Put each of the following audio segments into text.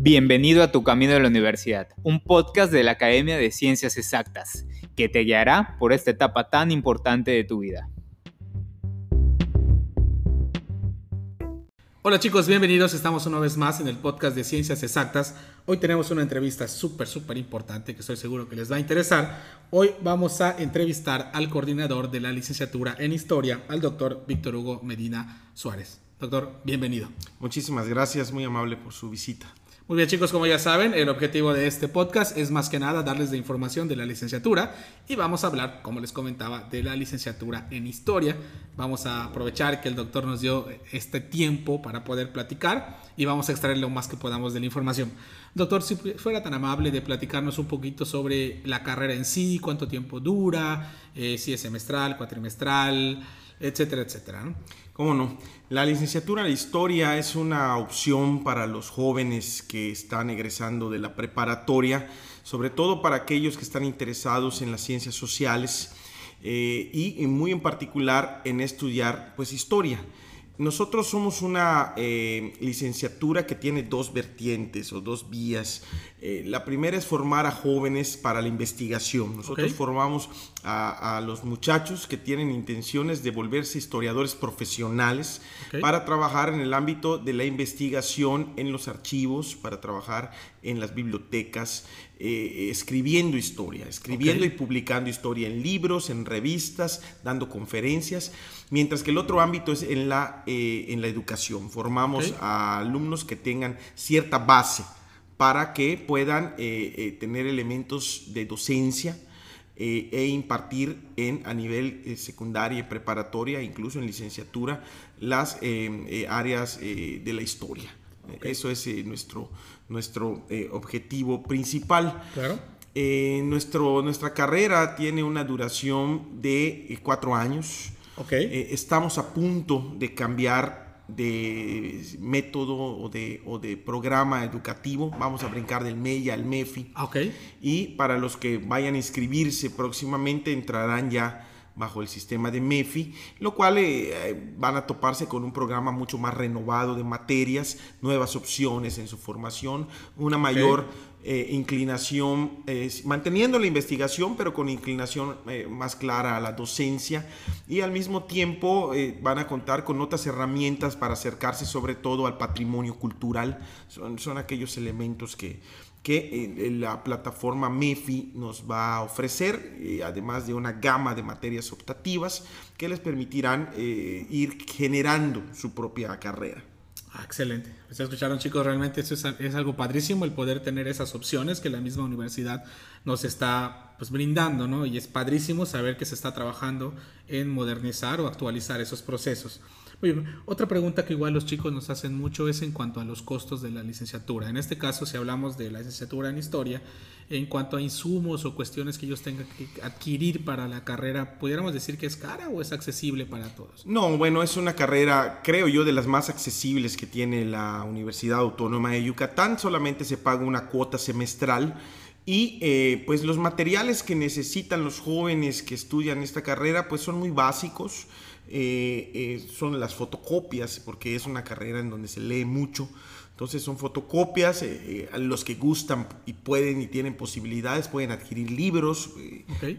Bienvenido a Tu Camino de la Universidad, un podcast de la Academia de Ciencias Exactas, que te guiará por esta etapa tan importante de tu vida. Hola chicos, bienvenidos. Estamos una vez más en el podcast de Ciencias Exactas. Hoy tenemos una entrevista súper, súper importante que estoy seguro que les va a interesar. Hoy vamos a entrevistar al coordinador de la licenciatura en Historia, al doctor Víctor Hugo Medina Suárez. Doctor, bienvenido. Muchísimas gracias, muy amable por su visita. Muy bien chicos, como ya saben, el objetivo de este podcast es más que nada darles la información de la licenciatura y vamos a hablar, como les comentaba, de la licenciatura en historia. Vamos a aprovechar que el doctor nos dio este tiempo para poder platicar y vamos a extraer lo más que podamos de la información. Doctor, si fuera tan amable de platicarnos un poquito sobre la carrera en sí, cuánto tiempo dura, eh, si es semestral, cuatrimestral, etcétera, etcétera. ¿Cómo no? La licenciatura en Historia es una opción para los jóvenes que están egresando de la preparatoria, sobre todo para aquellos que están interesados en las ciencias sociales eh, y, muy en particular en estudiar pues historia. Nosotros somos una eh, licenciatura que tiene dos vertientes o dos vías. Eh, la primera es formar a jóvenes para la investigación. Nosotros formamos a, los muchachos que tienen intenciones de volverse historiadores profesionales para trabajar en el ámbito de la investigación en los archivos, para trabajar en las bibliotecas, eh, escribiendo historia, escribiendo y publicando historia en libros, en revistas, dando conferencias, mientras que el otro ámbito es en la, eh, en la educación. Formamos a alumnos que tengan cierta base para que puedan eh, tener elementos de docencia, e impartir en, a nivel secundaria y preparatoria, incluso en licenciatura, las áreas de la historia. Eso es nuestro, nuestro eh, objetivo principal. Claro. Eh, nuestro, nuestra carrera tiene una duración de eh, cuatro años. Okay. estamos a punto de cambiar de método o de, o de, programa educativo. Vamos a brincar del MEI al MEFI. Okay. Y para los que vayan a inscribirse próximamente entrarán ya bajo el sistema de MEFI, lo cual eh, van a toparse con un programa mucho más renovado de materias, nuevas opciones en su formación, una mayor eh, inclinación, manteniendo la investigación, pero con inclinación eh, más clara a la docencia. Y al mismo tiempo van a contar con otras herramientas para acercarse sobre todo al patrimonio cultural, son, son aquellos elementos que que eh, la plataforma MEFI nos va a ofrecer, eh, además de una gama de materias optativas que les permitirán eh, ir generando su propia carrera. Ah, excelente. Pues escucharon chicos, realmente eso es, algo padrísimo el poder tener esas opciones que la misma universidad nos está pues, brindando, ¿no? Y es padrísimo saber que se está trabajando en modernizar o actualizar esos procesos otra pregunta que igual los chicos nos hacen mucho es en cuanto a los costos de la licenciatura. En este caso, si hablamos de la licenciatura en historia, en cuanto a insumos o cuestiones que ellos tengan que adquirir para la carrera, ¿pudiéramos decir que es cara o es accesible para todos? No, bueno, es una carrera, creo yo, de las más accesibles que tiene la Universidad Autónoma de Yucatán. Solamente se paga una cuota semestral. Y eh, pues los materiales que necesitan los jóvenes que estudian esta carrera pues son muy básicos. Eh, eh, son las fotocopias, porque es una carrera en donde se lee mucho. Entonces son fotocopias, eh, a los que gustan y pueden y tienen posibilidades pueden adquirir libros.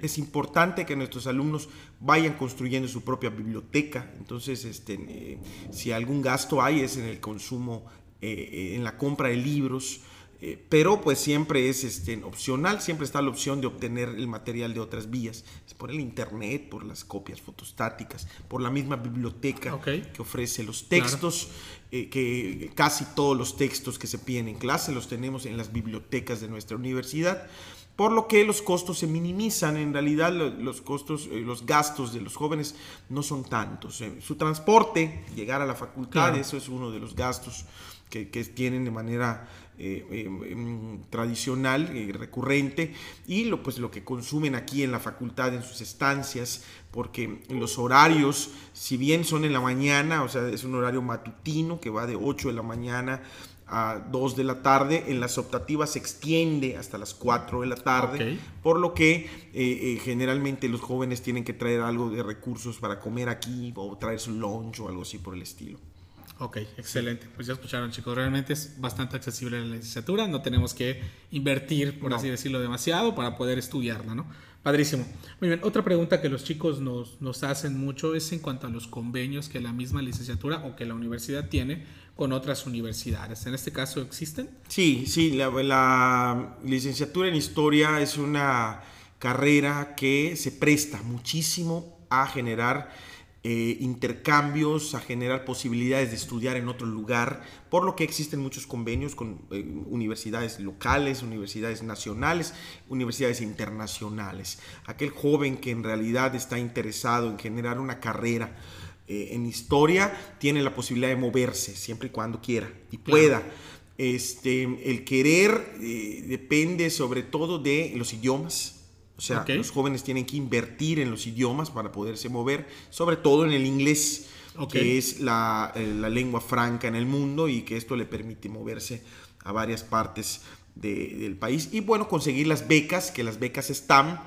Es importante que nuestros alumnos vayan construyendo su propia biblioteca. Entonces, este, si algún gasto hay es en el consumo, en la compra de libros. Eh, pero pues siempre es este, opcional, siempre está la opción de obtener el material de otras vías, es por el internet, por las copias fotostáticas, por la misma biblioteca que ofrece los textos, eh, que casi todos los textos que se piden en clase los tenemos en las bibliotecas de nuestra universidad por lo que los costos se minimizan. En realidad los costos, eh, los gastos de los jóvenes no son tantos. Su transporte, llegar a la facultad, eso es uno de los gastos que, que tienen de manera eh, em, em, tradicional, y recurrente, y lo, pues, lo que consumen aquí en la facultad, en sus estancias, porque los horarios, si bien son en la mañana, o sea, es un horario matutino que va de 8 de la mañana a 2 de la tarde, en las optativas se extiende hasta las 4 de la tarde, por lo que eh, eh, generalmente los jóvenes tienen que traer algo de recursos para comer aquí o traer su lunch o algo así por el estilo. Ok, excelente. Pues ya escucharon chicos, realmente es bastante accesible la licenciatura, no tenemos que invertir, por así decirlo, demasiado para poder estudiarla, ¿no? Padrísimo. Muy bien, otra pregunta que los chicos nos, nos hacen mucho es en cuanto a los convenios que la misma licenciatura o que la universidad tiene con otras universidades. ¿En este caso existen? Sí, sí, la, la licenciatura en historia es una carrera que se presta muchísimo a generar eh, intercambios, a generar posibilidades de estudiar en otro lugar, por lo que existen muchos convenios con eh, universidades locales, universidades nacionales, universidades internacionales. Aquel joven que en realidad está interesado en generar una carrera eh, en historia tiene la posibilidad de moverse siempre y cuando quiera y pueda. Este, el querer depende sobre todo de los idiomas, o sea, los jóvenes tienen que invertir en los idiomas para poderse mover, sobre todo en el inglés, que es la, eh, la, lengua franca en el mundo y que esto le permite moverse a varias partes del país. Y bueno, conseguir las becas, que las becas están.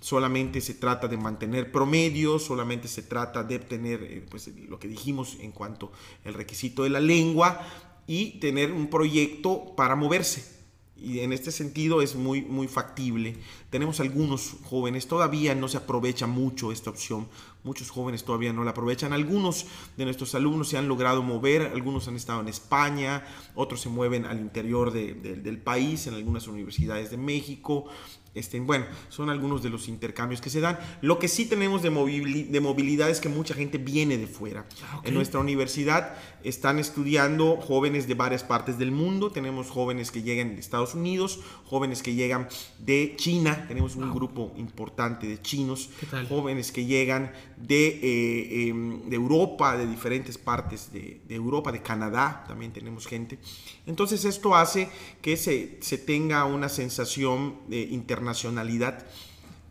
Solamente se trata de mantener promedio, solamente se trata de obtener eh, pues, lo que dijimos en cuanto al requisito de la lengua y tener un proyecto para moverse y en este sentido es muy, muy factible. Tenemos algunos jóvenes, todavía no se aprovecha mucho esta opción, muchos jóvenes todavía no la aprovechan. Algunos de nuestros alumnos se han logrado mover, algunos han estado en España, otros se mueven al interior del país, en algunas universidades de México, este, bueno, son algunos de los intercambios que se dan. Lo que sí tenemos de, movilidad es que mucha gente viene de fuera. Ah, en nuestra universidad están estudiando jóvenes de varias partes del mundo. Tenemos jóvenes que llegan de Estados Unidos, jóvenes que llegan de China. Tenemos un grupo importante de chinos. Jóvenes que llegan de, eh, em, de Europa, de diferentes partes de, Europa, de Canadá. También tenemos gente. Entonces esto hace que se, se tenga una sensación eh, internacional nacionalidad.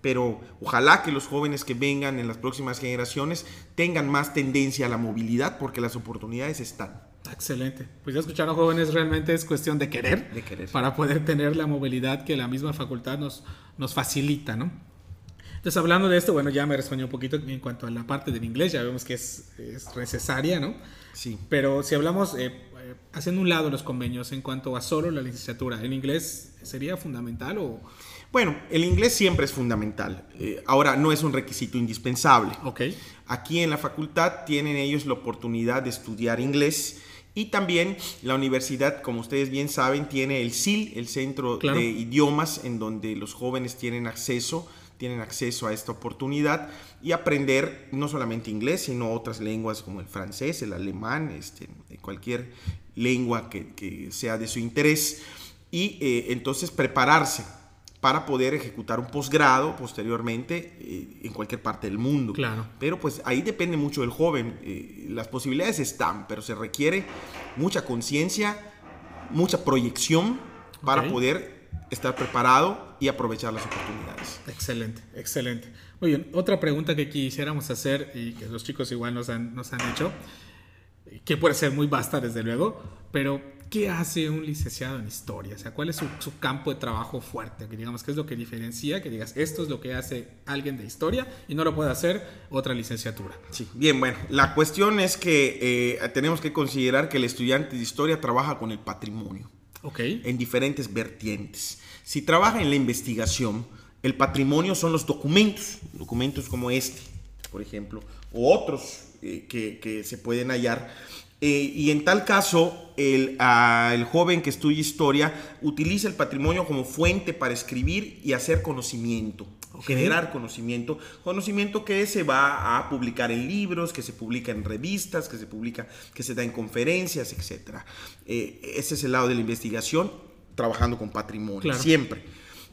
Pero ojalá que los jóvenes que vengan en las próximas generaciones tengan más tendencia a la movilidad porque las oportunidades están. Excelente. Pues ya escucharon jóvenes, realmente es cuestión de querer, de querer. para poder tener la movilidad que la misma facultad nos, nos facilita, ¿no? Entonces, hablando de esto, bueno, ya me respondió un poquito en cuanto a la parte del inglés, ya vemos que es, es necesaria, ¿no? Sí. Pero si hablamos, eh, eh, haciendo un lado los convenios en cuanto a solo la licenciatura, ¿el inglés sería fundamental o...? Bueno, el inglés siempre es fundamental. Eh, ahora, no es un requisito indispensable. Okay. Aquí en la facultad tienen ellos la oportunidad de estudiar inglés y también la universidad, como ustedes bien saben, tiene el CIL, el Centro de Idiomas, en donde los jóvenes tienen acceso tienen acceso a esta oportunidad y aprender no solamente inglés, sino otras lenguas como el francés, el alemán, este, cualquier lengua que, sea de su interés y eh, entonces prepararse para poder ejecutar un posgrado posteriormente eh, en cualquier parte del mundo. Claro. Pero pues ahí depende mucho del joven. Eh, las posibilidades están, pero se requiere mucha conciencia, mucha proyección para poder estar preparado y aprovechar las oportunidades. Excelente, excelente. Muy bien, otra pregunta que quisiéramos hacer y que los chicos igual nos han, nos han hecho, que puede ser muy vasta desde luego, pero ¿qué hace un licenciado en historia? O sea, ¿cuál es su, campo de trabajo fuerte? Que digamos, ¿qué es lo que diferencia? Que digas, esto es lo que hace alguien de historia y no lo puede hacer otra licenciatura. Sí, bien, bueno, la cuestión es que eh, tenemos que considerar que el estudiante de historia trabaja con el patrimonio. En diferentes vertientes. Si trabaja en la investigación, el patrimonio son los documentos, documentos como este, por ejemplo, o otros eh, que se pueden hallar eh, y en tal caso, el, el, joven que estudia historia utiliza el patrimonio como fuente para escribir y hacer conocimiento, generar conocimiento, conocimiento que se va a publicar en libros, que se publica en revistas, que se publica, que se da en conferencias, etc. Eh, ese es el lado de la investigación, trabajando con patrimonio, siempre.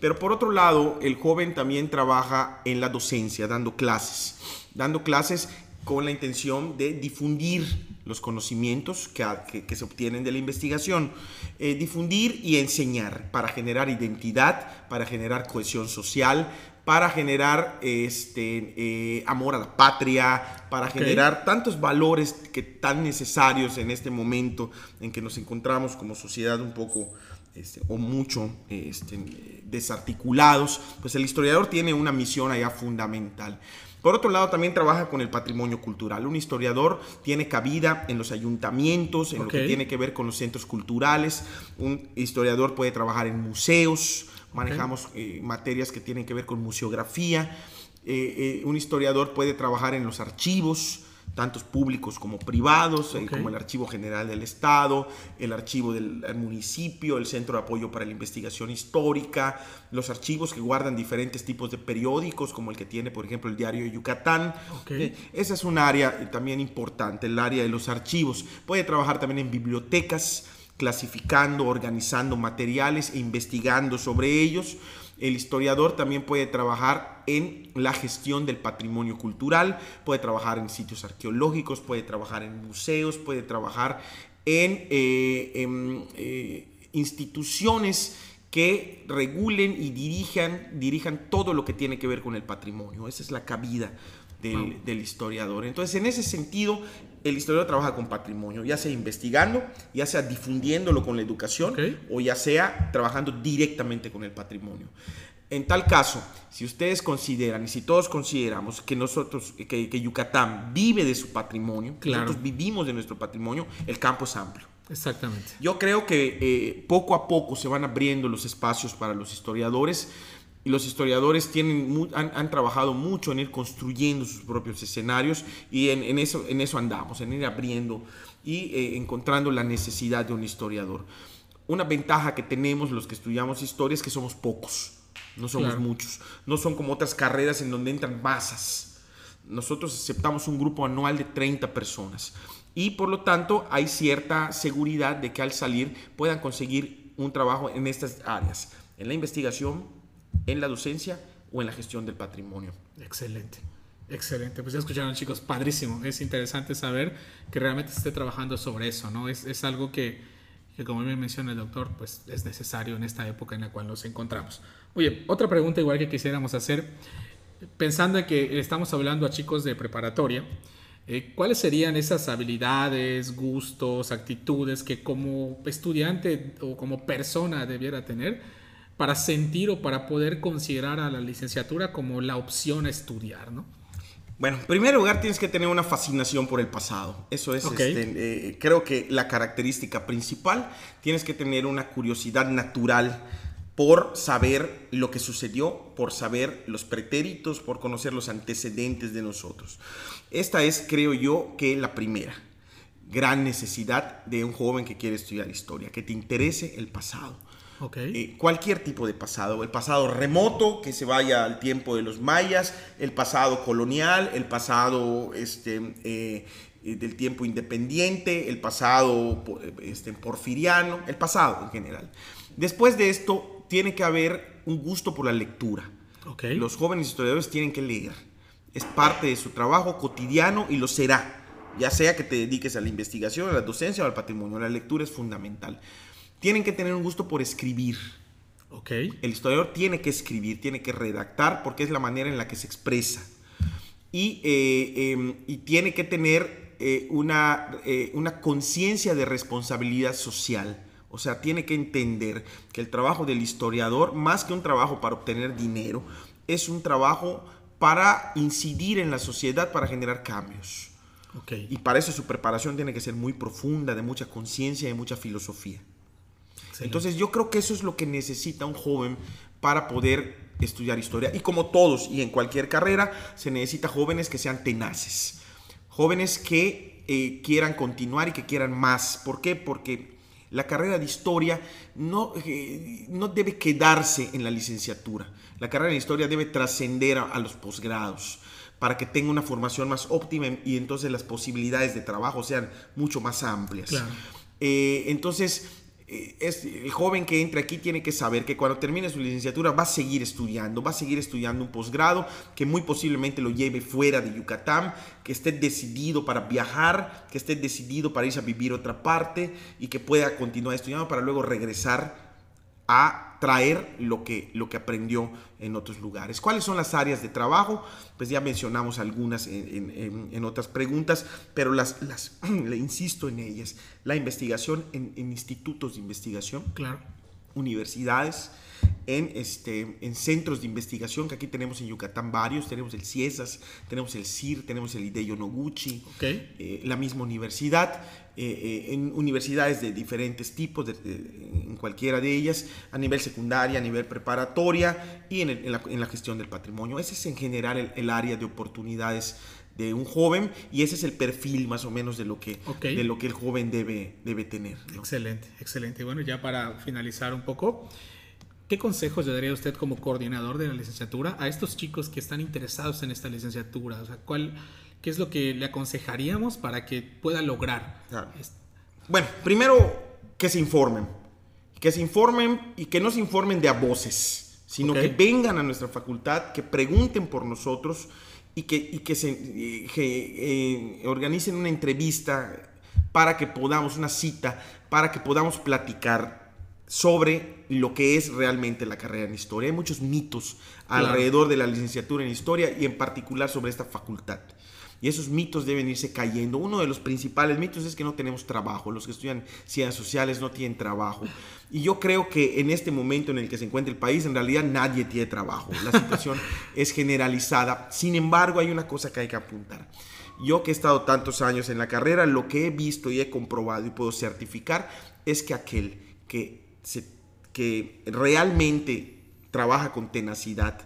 Pero por otro lado, el joven también trabaja en la docencia, dando clases, dando clases con la intención de difundir los conocimientos que, que, se obtienen de la investigación, eh, difundir y enseñar para generar identidad, para generar cohesión social, para generar este, eh, amor a la patria, para generar tantos valores que tan necesarios en este momento en que nos encontramos como sociedad un poco este, o mucho este, desarticulados, pues el historiador tiene una misión allá fundamental. Por otro lado, también trabaja con el patrimonio cultural. Un historiador tiene cabida en los ayuntamientos, en lo que tiene que ver con los centros culturales. Un historiador puede trabajar en museos, manejamos eh, materias que tienen que ver con museografía. Eh, un historiador puede trabajar en los archivos, tantos públicos como privados, eh, como el Archivo General del Estado, el Archivo del municipio, el Centro de Apoyo para la Investigación Histórica, los archivos que guardan diferentes tipos de periódicos, como el que tiene, por ejemplo, el Diario de Yucatán. Eh, esa es un área también importante, el área de los archivos. Puede trabajar también en bibliotecas, clasificando, organizando materiales e investigando sobre ellos. El historiador también puede trabajar en la gestión del patrimonio cultural, puede trabajar en sitios arqueológicos, puede trabajar en museos, puede trabajar en, eh, eh, instituciones que regulen y dirijan, dirijan todo lo que tiene que ver con el patrimonio. Esa es la cabida del, historiador. Entonces, en ese sentido, el historiador trabaja con patrimonio, ya sea investigando, ya sea difundiéndolo con la educación o ya sea trabajando directamente con el patrimonio. En tal caso, si ustedes consideran y si todos consideramos que nosotros, que, Yucatán vive de su patrimonio, nosotros vivimos de nuestro patrimonio, el campo es amplio. Exactamente. Yo creo que eh, poco a poco se van abriendo los espacios para los historiadores y los historiadores tienen, han, trabajado mucho en ir construyendo sus propios escenarios y en, eso, en eso andamos, en ir abriendo y eh, encontrando la necesidad de un historiador. Una ventaja que tenemos los que estudiamos historia es que somos pocos, no somos muchos, no son como otras carreras en donde entran masas. Nosotros aceptamos un grupo anual de 30 personas y por lo tanto hay cierta seguridad de que al salir puedan conseguir un trabajo en estas áreas, en la investigación, en la docencia o en la gestión del patrimonio. Excelente. Excelente, pues ya escucharon chicos, padrísimo. Es interesante saber que realmente se esté trabajando sobre eso, ¿no? Es, es algo que, que, como bien menciona el doctor, pues es necesario en esta época en la cual nos encontramos. Oye, otra pregunta igual que quisiéramos hacer, pensando en que estamos hablando a chicos de preparatoria, eh, ¿cuáles serían esas habilidades, gustos, actitudes que como estudiante o como persona debiera tener? Para sentir o para poder considerar a la licenciatura como la opción a estudiar, ¿no? Bueno, en primer lugar tienes que tener una fascinación por el pasado. Eso es, este, eh, creo que la característica principal. Tienes que tener una curiosidad natural por saber lo que sucedió, por saber los pretéritos, por conocer los antecedentes de nosotros. Esta es, creo yo, que la primera gran necesidad de un joven que quiere estudiar historia, que te interese el pasado. Eh, cualquier tipo de pasado, el pasado remoto, que se vaya al tiempo de los mayas, el pasado colonial, el pasado este, eh, del tiempo independiente, el pasado este, porfiriano, el pasado en general. Después de esto, tiene que haber un gusto por la lectura. Los jóvenes historiadores tienen que leer. Es parte de su trabajo cotidiano y lo será. Ya sea que te dediques a la investigación, a la docencia o al patrimonio, la lectura es fundamental tienen que tener un gusto por escribir. Okay. El historiador tiene que escribir, tiene que redactar porque es la manera en la que se expresa. Y, eh, em, y tiene que tener eh, una, eh, una conciencia de responsabilidad social. O sea, tiene que entender que el trabajo del historiador, más que un trabajo para obtener dinero, es un trabajo para incidir en la sociedad, para generar cambios. Okay. Y para eso su preparación tiene que ser muy profunda, de mucha conciencia y mucha filosofía. Entonces yo creo que eso es lo que necesita un joven para poder estudiar historia. Y como todos y en cualquier carrera, se necesita jóvenes que sean tenaces, jóvenes que eh, quieran continuar y que quieran más. ¿Por qué? Porque la carrera de historia no, eh, no debe quedarse en la licenciatura. La carrera de historia debe trascender a, los posgrados para que tenga una formación más óptima y entonces las posibilidades de trabajo sean mucho más amplias. Eh, entonces, es, el joven que entra aquí tiene que saber que cuando termine su licenciatura va a seguir estudiando, va a seguir estudiando un posgrado que muy posiblemente lo lleve fuera de Yucatán, que esté decidido para viajar, que esté decidido para irse a vivir otra parte y que pueda continuar estudiando para luego regresar a traer lo que, lo que aprendió en otros lugares. ¿Cuáles son las áreas de trabajo? Pues ya mencionamos algunas en, otras preguntas, pero las, le insisto en ellas. La investigación en, institutos de investigación. Claro. universidades, en, este, en centros de investigación, que aquí tenemos en Yucatán varios, tenemos el CIESAS, tenemos el CIR, tenemos el IDEYO Noguchi, eh, la misma universidad, eh, eh, en universidades de diferentes tipos, en cualquiera de ellas, a nivel secundaria, a nivel preparatoria y en, la, gestión del patrimonio. Ese es en general el, área de oportunidades de un joven y ese es el perfil más o menos de lo que, de lo que el joven debe, debe tener. Excelente, excelente. Bueno, ya para finalizar un poco, ¿Qué consejos le daría usted como coordinador de la licenciatura a estos chicos que están interesados en esta licenciatura? O sea, ¿cuál, ¿qué es lo que le aconsejaríamos para que pueda lograr? Bueno, primero que se informen. Que se informen y que no se informen de a voces, sino que vengan a nuestra facultad, que pregunten por nosotros y que, que se eh, organicen una entrevista para que podamos, una cita, para que podamos platicar sobre lo que es realmente la carrera en historia. Hay muchos mitos alrededor de la licenciatura en historia y en particular sobre esta facultad. Y esos mitos deben irse cayendo. Uno de los principales mitos es que no tenemos trabajo. Los que estudian ciencias sociales no tienen trabajo. Y yo creo que en este momento en el que se encuentra el país, en realidad nadie tiene trabajo. La situación es generalizada. Sin embargo, hay una cosa que hay que apuntar. Yo que he estado tantos años en la carrera, lo que he visto y he comprobado y puedo certificar es que aquel que que realmente trabaja con tenacidad,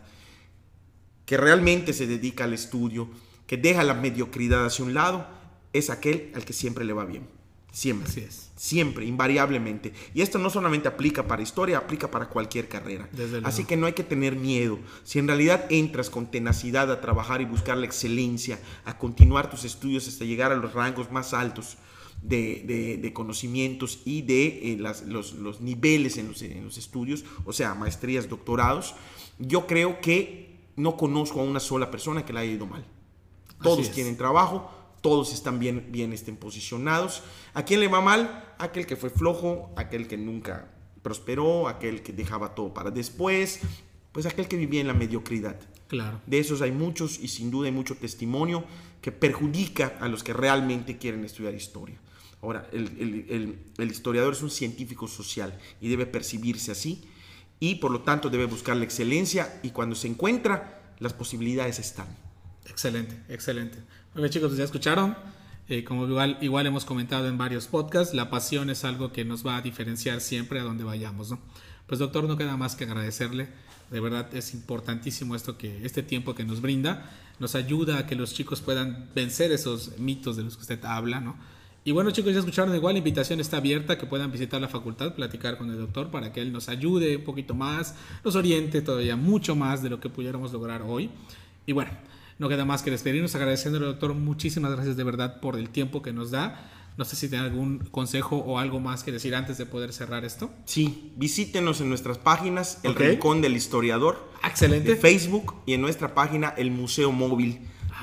que realmente se dedica al estudio, que deja la mediocridad hacia un lado, es aquel al que siempre le va bien. Siempre. Así es. Siempre, invariablemente. Y esto no solamente aplica para historia, aplica para cualquier carrera. Así que no hay que tener miedo. Si en realidad entras con tenacidad a trabajar y buscar la excelencia, a continuar tus estudios hasta llegar a los rangos más altos, de, conocimientos y de eh, los, niveles en los, estudios, o sea, maestrías, doctorados, yo creo que no conozco a una sola persona que la haya ido mal. Todos tienen trabajo, todos están bien, bien estén posicionados. ¿A quién le va mal? Aquel que fue flojo, aquel que nunca prosperó, aquel que dejaba todo para después, pues aquel que vivía en la mediocridad. Claro. De esos hay muchos y sin duda hay mucho testimonio que perjudica a los que realmente quieren estudiar historia. Ahora, el, historiador es un científico social y debe percibirse así y por lo tanto debe buscar la excelencia y cuando se encuentra, las posibilidades están. Excelente, excelente. Bien chicos, ya escucharon. Eh, como igual, igual hemos comentado en varios podcasts, la pasión es algo que nos va a diferenciar siempre a donde vayamos. ¿no? Pues doctor, no queda más que agradecerle. De verdad es importantísimo esto que este tiempo que nos brinda nos ayuda a que los chicos puedan vencer esos mitos de los que usted habla, ¿no? Y bueno chicos, ya escucharon igual, la invitación está abierta, que puedan visitar la facultad, platicar con el doctor para que él nos ayude un poquito más, nos oriente todavía mucho más de lo que pudiéramos lograr hoy. Y bueno, no queda más que despedirnos agradeciendo al doctor, muchísimas gracias de verdad por el tiempo que nos da. No sé si tiene algún consejo o algo más que decir antes de poder cerrar esto. Sí, visítenos en nuestras páginas, El Rincón del Historiador, excelente, Facebook y en nuestra página El Museo Móvil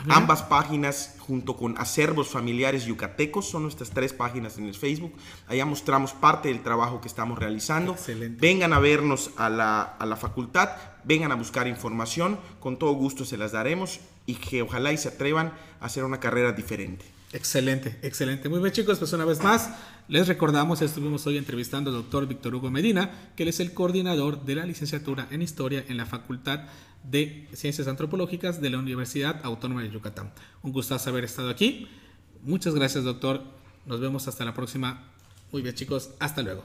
Ambas páginas, junto con Acervos Familiares Yucatecos, son nuestras tres páginas en el Facebook. Allá mostramos parte del trabajo que estamos realizando. Vengan a vernos a la, a la facultad, vengan a buscar información, con todo gusto se las daremos y que ojalá y se atrevan a hacer una carrera diferente. Excelente, excelente. Muy bien chicos, pues una vez más les recordamos, estuvimos hoy entrevistando al doctor Víctor Hugo Medina, que él es el coordinador de la licenciatura en Historia en la Facultad de Ciencias Antropológicas de la Universidad Autónoma de Yucatán. Un gustazo haber estado aquí. Muchas gracias doctor. Nos vemos hasta la próxima. Muy bien chicos, hasta luego.